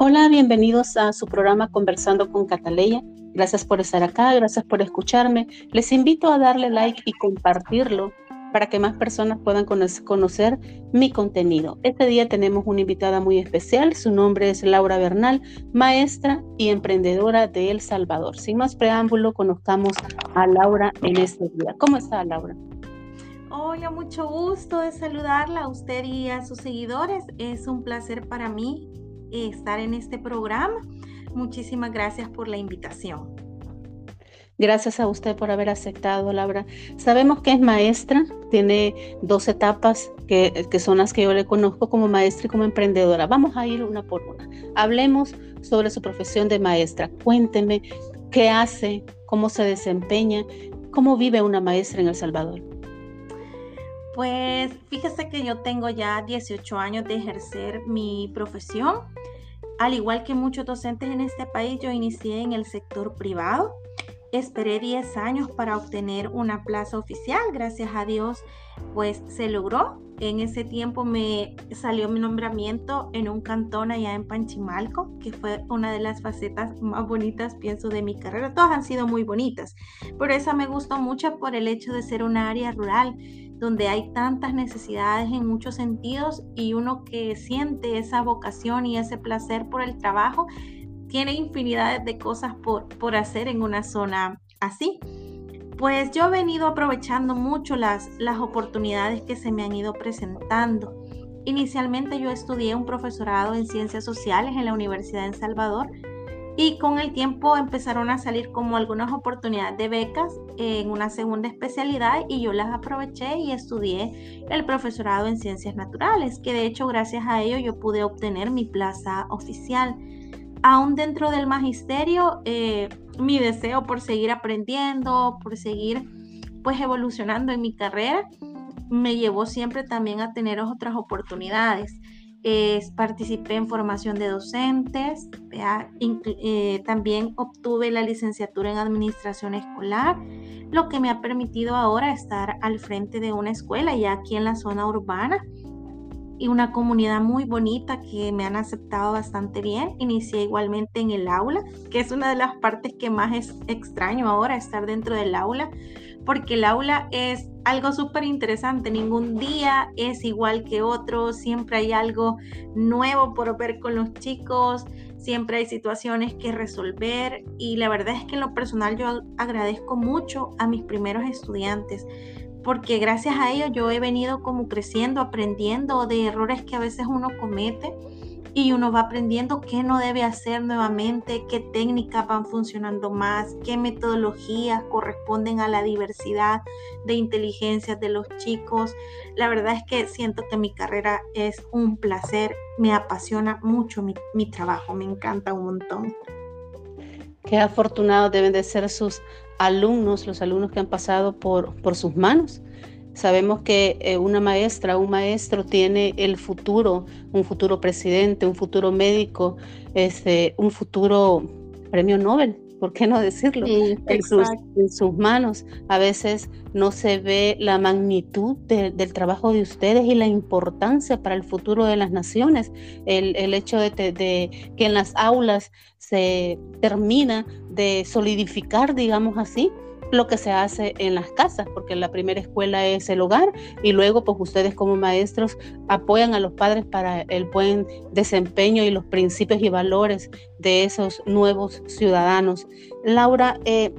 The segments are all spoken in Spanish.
Hola, bienvenidos a su programa Conversando con Cataleya. Gracias por estar acá, gracias por escucharme. Les invito a darle like y compartirlo para que más personas puedan conocer mi contenido. Este día tenemos una invitada muy especial, su nombre es Laura Bernal, maestra y emprendedora de El Salvador. Sin más preámbulo, conozcamos a Laura en este día. ¿Cómo está Laura? Hola, mucho gusto de saludarla a usted y a sus seguidores. Es un placer para mí estar en este programa. Muchísimas gracias por la invitación. Gracias a usted por haber aceptado, Laura. Sabemos que es maestra, tiene dos etapas que, que, son las que yo le conozco como maestra y como emprendedora. Vamos a ir una por una. Hablemos sobre su profesión de maestra. Cuénteme qué hace, cómo se desempeña, cómo vive una maestra en El Salvador. Pues fíjese que yo tengo ya 18 años de ejercer mi profesión. Al igual que muchos docentes en este país, yo inicié en el sector privado Esperé 10 años para obtener una plaza oficial, gracias a Dios, pues se logró. En ese tiempo me salió mi nombramiento en un cantón allá en Panchimalco, que fue una de las facetas más bonitas, pienso, de mi carrera. Todas han sido muy bonitas, pero esa me gustó mucho por el hecho de ser una área rural, donde hay tantas necesidades en muchos sentidos y uno que siente esa vocación y ese placer por el trabajo tiene infinidad de cosas por, por hacer en una zona así. Pues yo he venido aprovechando mucho las, las oportunidades que se me han ido presentando. Inicialmente yo estudié un profesorado en ciencias sociales en la Universidad de Salvador y con el tiempo empezaron a salir como algunas oportunidades de becas en una segunda especialidad y yo las aproveché y estudié el profesorado en ciencias naturales, que de hecho gracias a ello yo pude obtener mi plaza oficial aún dentro del magisterio, eh, mi deseo por seguir aprendiendo, por seguir pues evolucionando en mi carrera, me llevó siempre también a tener otras oportunidades. Participé en formación de docentes, eh, también obtuve la licenciatura en administración escolar, lo que me ha permitido ahora estar al frente de una escuela ya aquí en la zona urbana y una comunidad muy bonita que me han aceptado bastante bien. Inicié igualmente en el aula, que es una de las partes que más es extraño ahora, estar dentro del aula, porque el aula es algo súper interesante. Ningún día es igual que otro, siempre hay algo nuevo por ver con los chicos, siempre hay situaciones que resolver y la verdad es que en lo personal yo agradezco mucho a mis primeros estudiantes porque gracias a ello yo he venido como creciendo, aprendiendo de errores que a veces uno comete y uno va aprendiendo qué no debe hacer nuevamente, qué técnicas van funcionando más, qué metodologías corresponden a la diversidad de inteligencias de los chicos. La verdad es que siento que mi carrera es un placer, me apasiona mucho mi, mi trabajo, me encanta un montón. Qué afortunados deben de ser sus alumnos, los alumnos que han pasado por, por sus manos. Sabemos que eh, una maestra, un maestro tiene el futuro, un futuro presidente, un futuro médico, este, un futuro premio Nobel. ¿por qué no decirlo? en, sus, manos. A veces no se ve la magnitud del trabajo de ustedes y la importancia para el futuro de las naciones. El, hecho de, de, que en las aulas se termina de solidificar, digamos así, lo que se hace en las casas, porque la primera escuela es el hogar y luego pues ustedes como maestros apoyan a los padres para el buen desempeño y los principios y valores de esos nuevos ciudadanos. Laura, eh,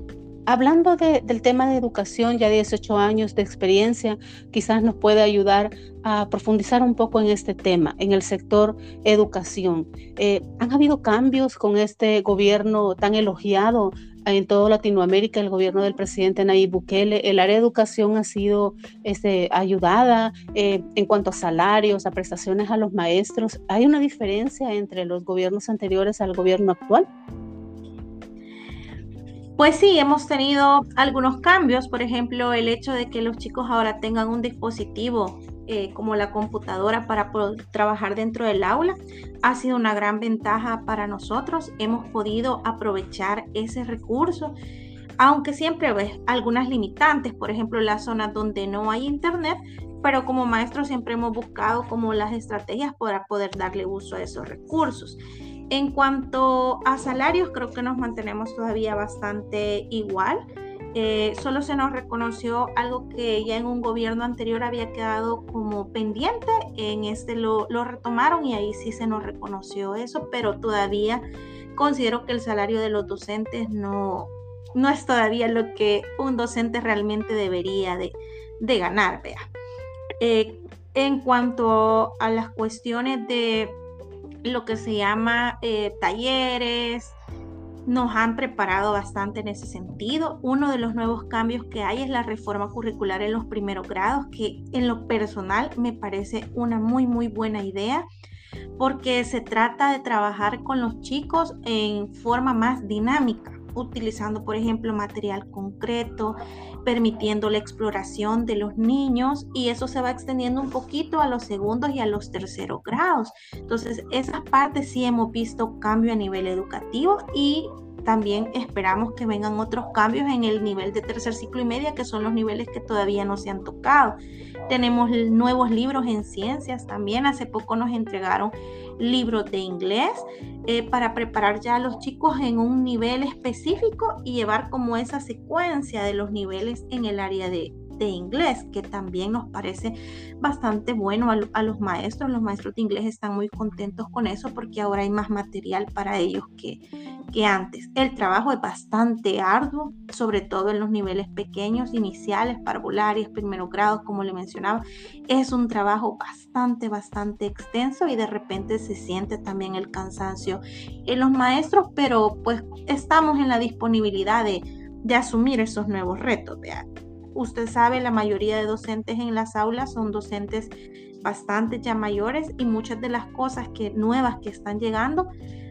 hablando del tema de educación, ya 18 años de experiencia, quizás nos puede ayudar a profundizar un poco en este tema, en el sector educación. Eh, ¿Han habido cambios con este gobierno tan elogiado en toda Latinoamérica, el gobierno del presidente Nayib Bukele, el área de educación ha sido este, ayudada eh, en cuanto a salarios, a prestaciones a los maestros. ¿Hay una diferencia entre los gobiernos anteriores al gobierno actual? Pues sí, hemos tenido algunos cambios, por ejemplo, el hecho de que los chicos ahora tengan un dispositivo eh, como la computadora para trabajar dentro del aula ha sido una gran ventaja para nosotros. Hemos podido aprovechar ese recurso, aunque siempre hay algunas limitantes, por ejemplo, las zonas donde no hay internet, pero como maestros siempre hemos buscado como las estrategias para poder darle uso a esos recursos. En cuanto a salarios, creo que nos mantenemos todavía bastante igual. Eh, solo se nos reconoció algo que ya en un gobierno anterior había quedado como pendiente, en este lo, retomaron y ahí sí se nos reconoció eso, pero todavía considero que el salario de los docentes no, no es todavía lo que un docente realmente debería de, de ganar, vea. Eh, en cuanto a las cuestiones de lo que se llama eh, talleres, nos han preparado bastante en ese sentido. Uno de los nuevos cambios que hay es la reforma curricular en los primeros grados, que en lo personal me parece una muy, muy buena idea porque se trata de trabajar con los chicos en forma más dinámica utilizando, por ejemplo, material concreto, permitiendo la exploración de los niños y eso se va extendiendo un poquito a los segundos y a los terceros grados. Entonces, esas partes sí hemos visto cambio a nivel educativo y también esperamos que vengan otros cambios en el nivel de tercer ciclo y media, que son los niveles que todavía no se han tocado. Tenemos nuevos libros en ciencias también. Hace poco nos entregaron libros de inglés eh, para preparar ya a los chicos en un nivel específico y llevar como esa secuencia de los niveles en el área de, de inglés, que también nos parece bastante bueno a, los maestros. Los maestros de inglés están muy contentos con eso porque ahora hay más material para ellos que, que antes. El trabajo es bastante arduo, sobre todo en los niveles pequeños, iniciales, parvularios, primeros grados, como le mencionaba. Es un trabajo bastante, bastante extenso y de repente se siente también el cansancio en los maestros, pero pues estamos en la disponibilidad de, de asumir esos nuevos retos. De, usted sabe, la mayoría de docentes en las aulas son docentes bastante ya mayores y muchas de las cosas que nuevas que están llegando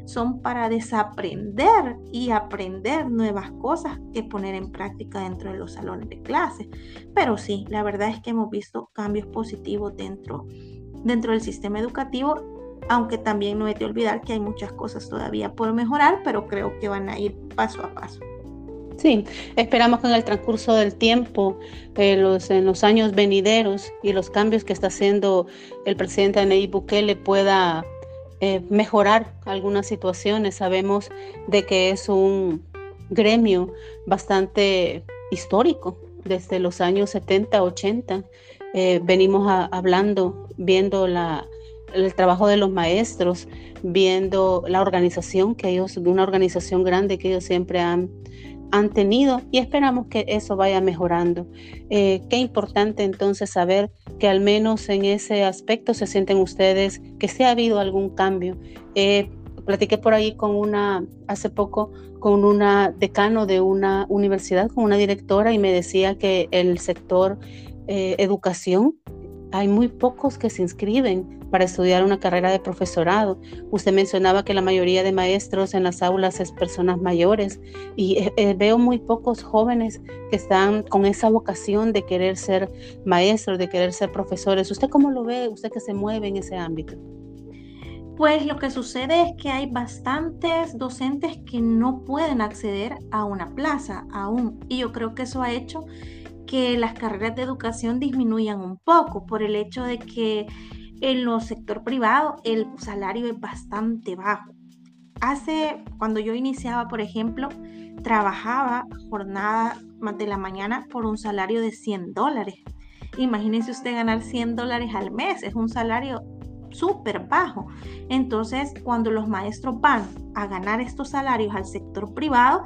son para desaprender y aprender nuevas cosas que poner en práctica dentro de los salones de clase. Pero sí, la verdad es que hemos visto cambios positivos dentro, dentro del sistema educativo, aunque también no hay que olvidar que hay muchas cosas todavía por mejorar, pero creo que van a ir paso a paso. Sí, esperamos que en el transcurso del tiempo, eh, los, en los años venideros y los cambios que está haciendo el presidente Nayib Bukele pueda eh, mejorar algunas situaciones. Sabemos de que es un gremio bastante histórico desde los años 70, 80. Eh, venimos hablando, viendo la, el trabajo de los maestros, viendo la organización que ellos, una organización grande que ellos siempre han han tenido y esperamos que eso vaya mejorando. Eh, qué importante entonces saber que al menos en ese aspecto se sienten ustedes que sí ha habido algún cambio. Eh, platiqué por ahí con una, hace poco, con una decano de una universidad, con una directora y me decía que el sector eh, educación hay muy pocos que se inscriben para estudiar una carrera de profesorado. Usted mencionaba que la mayoría de maestros en las aulas es personas mayores y eh, eh, veo muy pocos jóvenes que están con esa vocación de querer ser maestros, de querer ser profesores. ¿Usted cómo lo ve? ¿Usted que se mueve en ese ámbito? Pues lo que sucede es que hay bastantes docentes que no pueden acceder a una plaza aún y yo creo que eso ha hecho que las carreras de educación disminuyan un poco por el hecho de que en los sector privado el salario es bastante bajo. Hace, cuando yo iniciaba, por ejemplo, trabajaba jornada de la mañana por un salario de 100 dólares. Imagínense usted ganar 100 dólares al mes, es un salario súper bajo. Entonces, cuando los maestros van a ganar estos salarios al sector privado,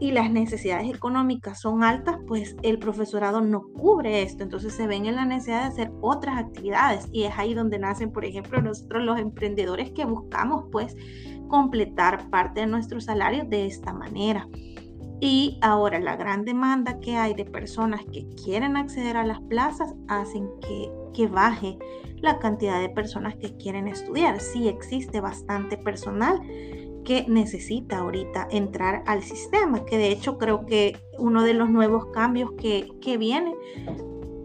y las necesidades económicas son altas, pues el profesorado no cubre esto. Entonces se ven en la necesidad de hacer otras actividades y es ahí donde nacen, por ejemplo, nosotros los emprendedores que buscamos pues completar parte de nuestro salario de esta manera. Y ahora la gran demanda que hay de personas que quieren acceder a las plazas hacen que, que baje la cantidad de personas que quieren estudiar. Sí existe bastante personal, que necesita ahorita entrar al sistema, que de hecho creo que uno de los nuevos cambios que, que viene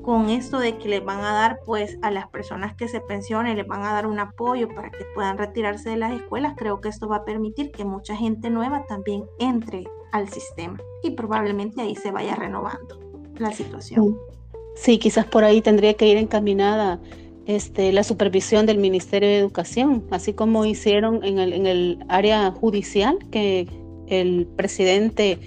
con esto de que les van a dar pues a las personas que se pensionen, les van a dar un apoyo para que puedan retirarse de las escuelas, creo que esto va a permitir que mucha gente nueva también entre al sistema y probablemente ahí se vaya renovando la situación. Sí, quizás por ahí tendría que ir encaminada este, la supervisión del Ministerio de Educación, así como hicieron en el, en el área judicial, que el presidente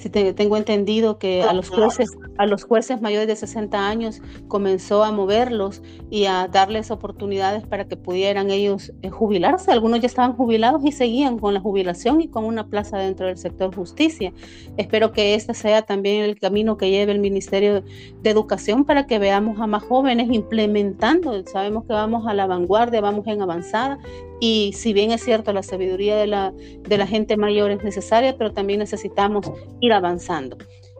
si tengo entendido que a los jueces, a los jueces mayores de 60 años comenzó a moverlos y a darles oportunidades para que pudieran ellos eh, jubilarse. Algunos ya estaban jubilados y seguían con la jubilación y con una plaza dentro del sector justicia. Espero que este sea también el camino que lleve el Ministerio de Educación para que veamos a más jóvenes implementando. Sabemos que vamos a la vanguardia, vamos en avanzada y si bien es cierto, la sabiduría de la, de la gente mayor es necesaria, pero también necesitamos ir avanzando.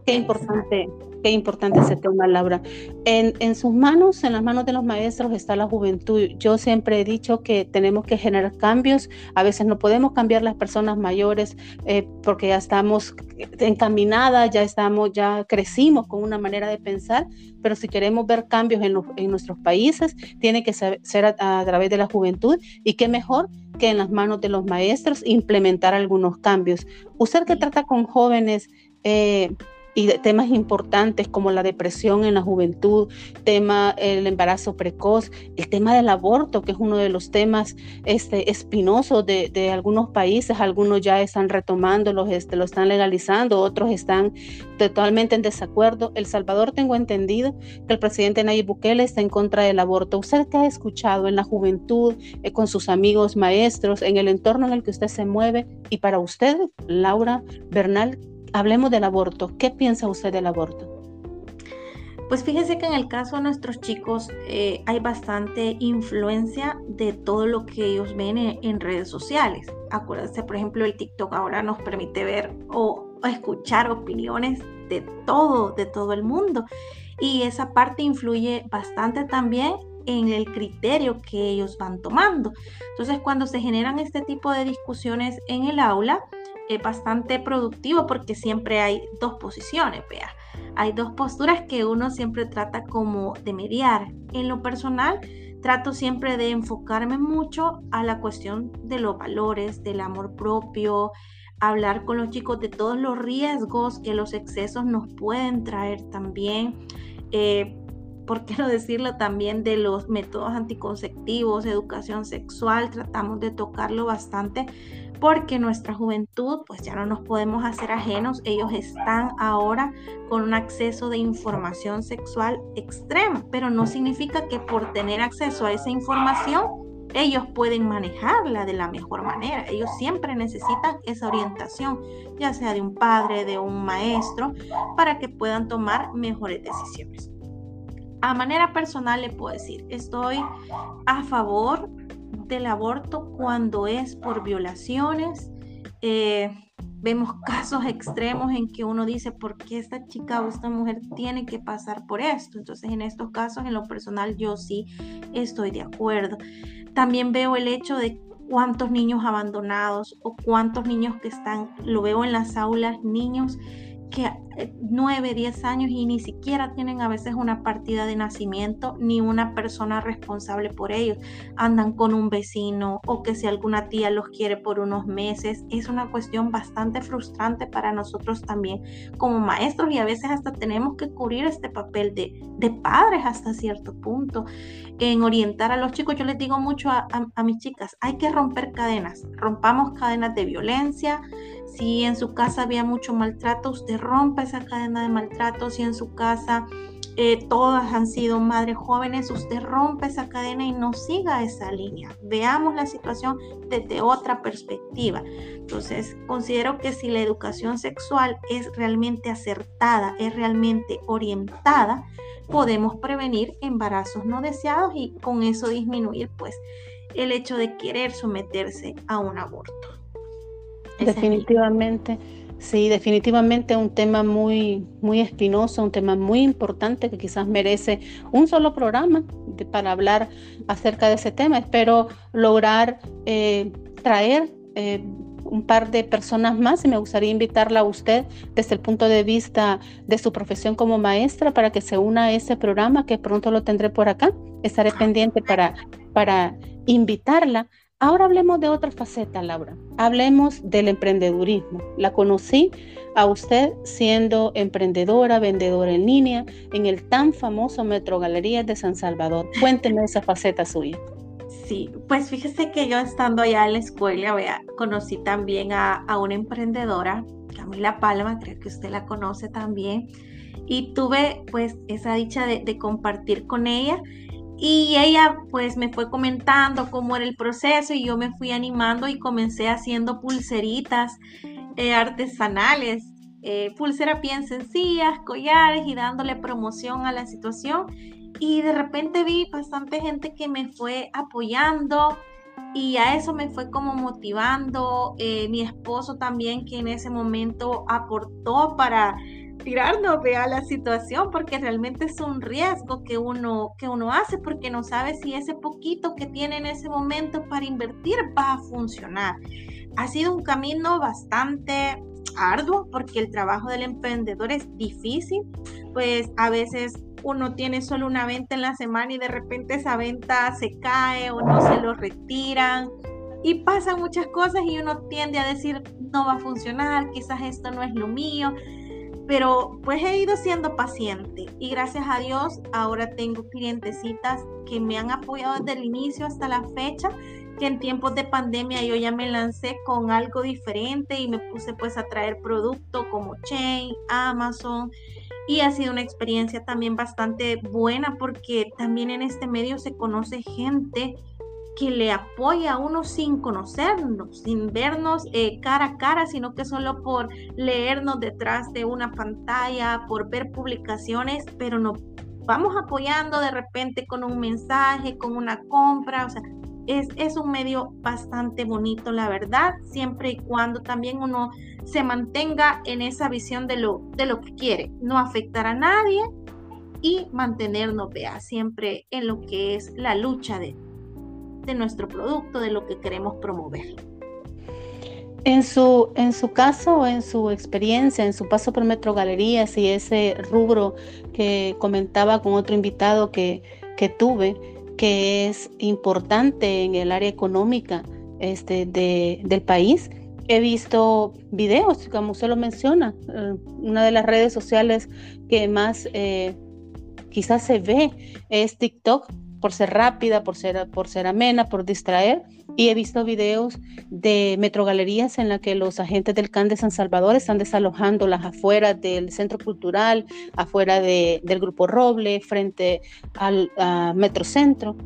Qué importante Qué importante ese tema, Laura. En, en, sus manos, en las manos de los maestros, está la juventud. Yo siempre he dicho que tenemos que generar cambios. A veces no podemos cambiar las personas mayores eh, porque ya estamos encaminadas, ya estamos, ya crecimos con una manera de pensar, pero si queremos ver cambios en, en nuestros países, tiene que ser, a, través de la juventud y qué mejor que en las manos de los maestros implementar algunos cambios. Usted que trata con jóvenes, eh, y temas importantes como la depresión en la juventud, tema el embarazo precoz, el tema del aborto, que es uno de los temas este, espinosos de, de algunos países, algunos ya están retomando, los, este, lo están legalizando, otros están totalmente en desacuerdo. El Salvador tengo entendido que el presidente Nayib Bukele está en contra del aborto. ¿Usted qué ha escuchado en la juventud, eh, con sus amigos maestros, en el entorno en el que usted se mueve? Y para usted, Laura Bernal, hablemos del aborto. ¿Qué piensa usted del aborto? Pues fíjese que en el caso de nuestros chicos eh, hay bastante influencia de todo lo que ellos ven en, redes sociales. Acuérdense, por ejemplo, el TikTok ahora nos permite ver o, escuchar opiniones de todo, de todo el mundo. Y esa parte influye bastante también en el criterio que ellos van tomando. Entonces, cuando se generan este tipo de discusiones en el aula, es bastante productivo porque siempre hay dos posiciones, vea. Hay dos posturas que uno siempre trata como de mediar. En lo personal, trato siempre de enfocarme mucho a la cuestión de los valores, del amor propio, hablar con los chicos de todos los riesgos que los excesos nos pueden traer también. Eh, ¿por qué no decirlo también de los métodos anticonceptivos, educación sexual? Tratamos de tocarlo bastante porque nuestra juventud, pues ya no nos podemos hacer ajenos, ellos están ahora con un acceso de información sexual extrema, pero no significa que por tener acceso a esa información ellos pueden manejarla de la mejor manera. Ellos siempre necesitan esa orientación, ya sea de un padre, de un maestro, para que puedan tomar mejores decisiones. A manera personal le puedo decir, estoy a favor del aborto cuando es por violaciones. Eh, vemos casos extremos en que uno dice, ¿por qué esta chica o esta mujer tiene que pasar por esto? Entonces, en estos casos, en lo personal, yo sí estoy de acuerdo. También veo el hecho de cuántos niños abandonados o cuántos niños que están, lo veo en las aulas, niños que 9, 10 años y ni siquiera tienen a veces una partida de nacimiento ni una persona responsable por ellos. Andan con un vecino o que si alguna tía los quiere por unos meses. Es una cuestión bastante frustrante para nosotros también como maestros y a veces hasta tenemos que cubrir este papel de, de padres hasta cierto punto en orientar a los chicos. Yo les digo mucho a, a mis chicas, hay que romper cadenas, rompamos cadenas de violencia si en su casa había mucho maltrato, usted rompa esa cadena de maltrato. Si en su casa eh, todas han sido madres jóvenes, usted rompe esa cadena y no siga esa línea. Veamos la situación desde otra perspectiva. Entonces, considero que si la educación sexual es realmente acertada, es realmente orientada, podemos prevenir embarazos no deseados y con eso disminuir pues el hecho de querer someterse a un aborto. Definitivamente, sí, definitivamente un tema muy, muy espinoso, un tema muy importante que quizás merece un solo programa para hablar acerca de ese tema. Espero lograr eh, traer eh, un par de personas más y me gustaría invitarla a usted desde el punto de vista de su profesión como maestra para que se una a ese programa que pronto lo tendré por acá. Estaré pendiente para, para invitarla Ahora hablemos de otra faceta, Laura. Hablemos del emprendedurismo. La conocí a usted siendo emprendedora, vendedora en línea en el tan famoso Metro Galerías de San Salvador. Cuénteme esa faceta suya. Sí, pues fíjese que yo estando allá en la escuela, vea, conocí también a, una emprendedora, Camila Palma, creo que usted la conoce también, y tuve pues esa dicha de compartir con ella y ella pues me fue comentando cómo era el proceso y yo me fui animando y comencé haciendo pulseritas eh, artesanales, eh, pulseras bien sencillas, collares y dándole promoción a la situación. Y de repente vi bastante gente que me fue apoyando y a eso me fue como motivando. Eh, mi esposo también que en ese momento aportó para tirarnos a la situación porque realmente es un riesgo que uno, que uno hace porque no sabe si ese poquito que tiene en ese momento para invertir va a funcionar. Ha sido un camino bastante arduo porque el trabajo del emprendedor es difícil, pues a veces uno tiene solo una venta en la semana y de repente esa venta se cae o no se lo retiran y pasan muchas cosas y uno tiende a decir no va a funcionar, quizás esto no es lo mío pero pues he ido siendo paciente y gracias a Dios ahora tengo clientecitas que me han apoyado desde el inicio hasta la fecha, que en tiempos de pandemia yo ya me lancé con algo diferente y me puse pues a traer producto como Chain, Amazon y ha sido una experiencia también bastante buena porque también en este medio se conoce gente que le apoya a uno sin conocernos, sin vernos eh, cara a cara, sino que solo por leernos detrás de una pantalla, por ver publicaciones, pero nos vamos apoyando de repente con un mensaje, con una compra, o sea, es, es un medio bastante bonito, la verdad, siempre y cuando también uno se mantenga en esa visión de lo, de lo que quiere, no afectar a nadie y mantenernos, vea, siempre en lo que es la lucha de, de nuestro producto, de lo que queremos promover. En su, en su caso, en su experiencia, en su paso por Metro Galerías y ese rubro que comentaba con otro invitado que, que tuve, que es importante en el área económica este, de, del país, he visto videos, como usted lo menciona, eh, una de las redes sociales que más eh, quizás se ve es TikTok, por ser rápida, por ser, por ser amena, por distraer. Y he visto videos de metrogalerías en las que los agentes del CAN de San Salvador están desalojando las afueras del centro cultural, afuera del Grupo Roble, frente al Metrocentro.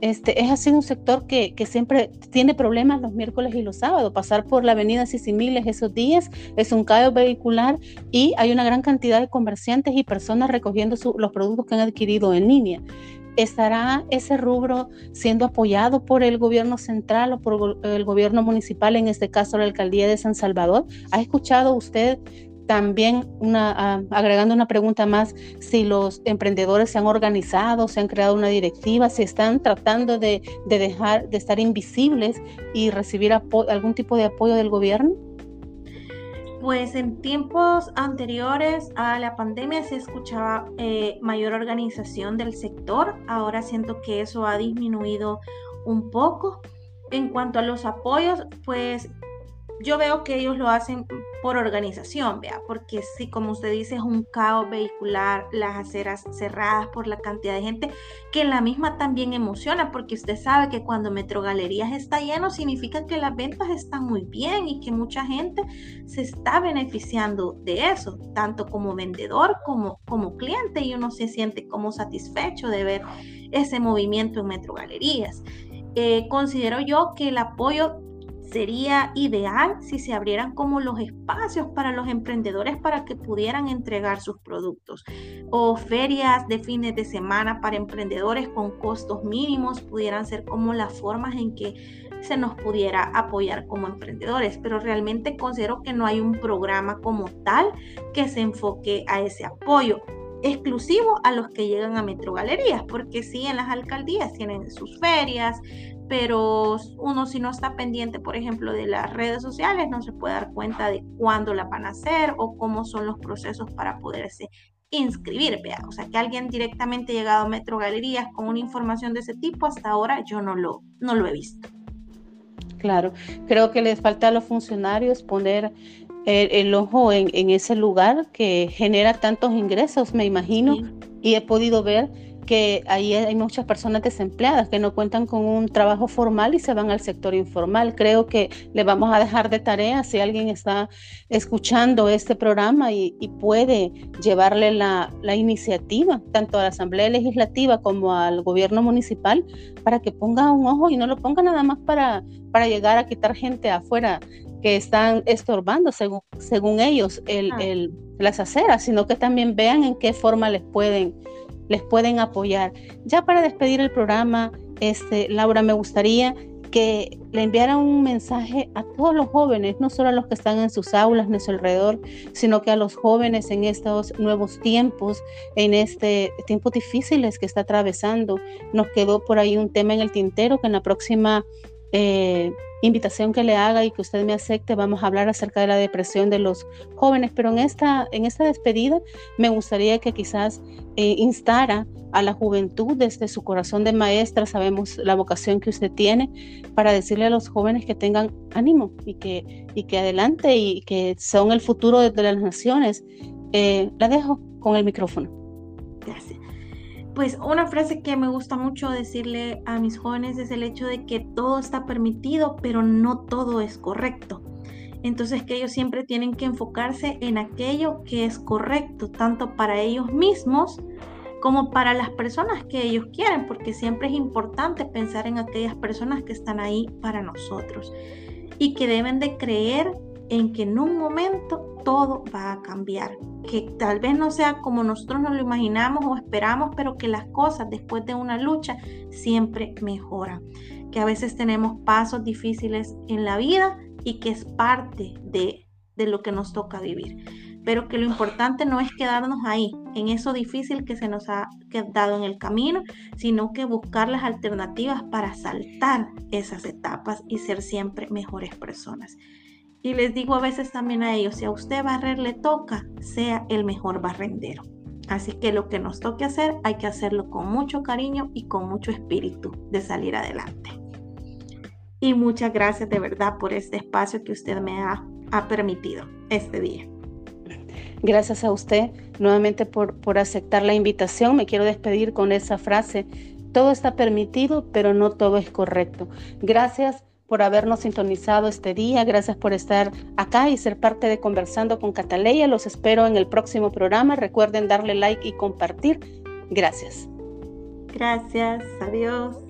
Este, es así un sector que, que, siempre tiene problemas los miércoles y los sábados. Pasar por la avenida Sisimiles esos días es un caos vehicular y hay una gran cantidad de comerciantes y personas recogiendo los productos que han adquirido en línea. ¿Estará ese rubro siendo apoyado por el gobierno central o por el gobierno municipal, en este caso la alcaldía de San Salvador? ¿Ha escuchado usted también una, agregando una pregunta más, si los emprendedores se han organizado, se han creado una directiva, si están tratando de, dejar de estar invisibles y recibir algún tipo de apoyo del gobierno? Pues en tiempos anteriores a la pandemia se escuchaba eh, mayor organización del sector. Ahora siento que eso ha disminuido un poco. En cuanto a los apoyos, pues yo veo que ellos lo hacen por organización, vea, porque si como usted dice es un caos vehicular, las aceras cerradas por la cantidad de gente, que la misma también emociona, porque usted sabe que cuando Metro Galerías está lleno significa que las ventas están muy bien y que mucha gente se está beneficiando de eso, tanto como vendedor como como cliente y uno se siente como satisfecho de ver ese movimiento en Metro Galerías. Eh, considero yo que el apoyo Sería ideal si se abrieran como los espacios para los emprendedores para que pudieran entregar sus productos. O ferias de fines de semana para emprendedores con costos mínimos pudieran ser como las formas en que se nos pudiera apoyar como emprendedores, pero realmente considero que no hay un programa como tal que se enfoque a ese apoyo exclusivo a los que llegan a Metrogalerías, porque sí, en las alcaldías tienen sus ferias, pero uno si no está pendiente, por ejemplo, de las redes sociales, no se puede dar cuenta de cuándo la van a hacer o cómo son los procesos para poderse inscribir, vea, o sea, que alguien directamente llegado a Metro Galerías con una información de ese tipo, hasta ahora yo no lo, no lo he visto. Claro, creo que les falta a los funcionarios poner el, ojo en, ese lugar que genera tantos ingresos, me imagino, y he podido ver que ahí hay muchas personas desempleadas que no cuentan con un trabajo formal y se van al sector informal. Creo que le vamos a dejar de tarea si alguien está escuchando este programa y, puede llevarle la, iniciativa tanto a la Asamblea Legislativa como al gobierno municipal para que ponga un ojo y no lo ponga nada más para, para llegar a quitar gente afuera que están estorbando según, según ellos el, ah. el, las aceras, sino que también vean en qué forma les pueden les pueden apoyar. Ya para despedir el programa, este, Laura, me gustaría que le enviara un mensaje a todos los jóvenes, no solo a los que están en sus aulas, en su alrededor, sino que a los jóvenes en estos nuevos tiempos, en este tiempos difíciles que está atravesando. Nos quedó por ahí un tema en el tintero que en la próxima eh, invitación que le haga y que usted me acepte, vamos a hablar acerca de la depresión de los jóvenes, pero en esta, en esta despedida me gustaría que quizás eh, instara a la juventud desde su corazón de maestra, sabemos la vocación que usted tiene, para decirle a los jóvenes que tengan ánimo y que, y que adelante y que son el futuro de, las naciones. Eh, la dejo con el micrófono. Gracias. Pues una frase que me gusta mucho decirle a mis jóvenes es el hecho de que todo está permitido, pero no todo es correcto. Entonces que ellos siempre tienen que enfocarse en aquello que es correcto, tanto para ellos mismos como para las personas que ellos quieren, porque siempre es importante pensar en aquellas personas que están ahí para nosotros y que deben de creer en que en un momento todo va a cambiar, que tal vez no sea como nosotros nos lo imaginamos o esperamos, pero que las cosas después de una lucha siempre mejoran, que a veces tenemos pasos difíciles en la vida y que es parte de, de lo que nos toca vivir, pero que lo importante no es quedarnos ahí, en eso difícil que se nos ha quedado en el camino, sino que buscar las alternativas para saltar esas etapas y ser siempre mejores personas. Y les digo a veces también a ellos, si a usted barrer le toca, sea el mejor barrendero. Así que lo que nos toque hacer, hay que hacerlo con mucho cariño y con mucho espíritu de salir adelante. Y muchas gracias de verdad por este espacio que usted me ha, ha permitido este día. Gracias a usted nuevamente por, por aceptar la invitación. Me quiero despedir con esa frase. Todo está permitido, pero no todo es correcto. Gracias por habernos sintonizado este día. Gracias por estar acá y ser parte de Conversando con Cataleya. Los espero en el próximo programa. Recuerden darle like y compartir. Gracias. Gracias. Adiós.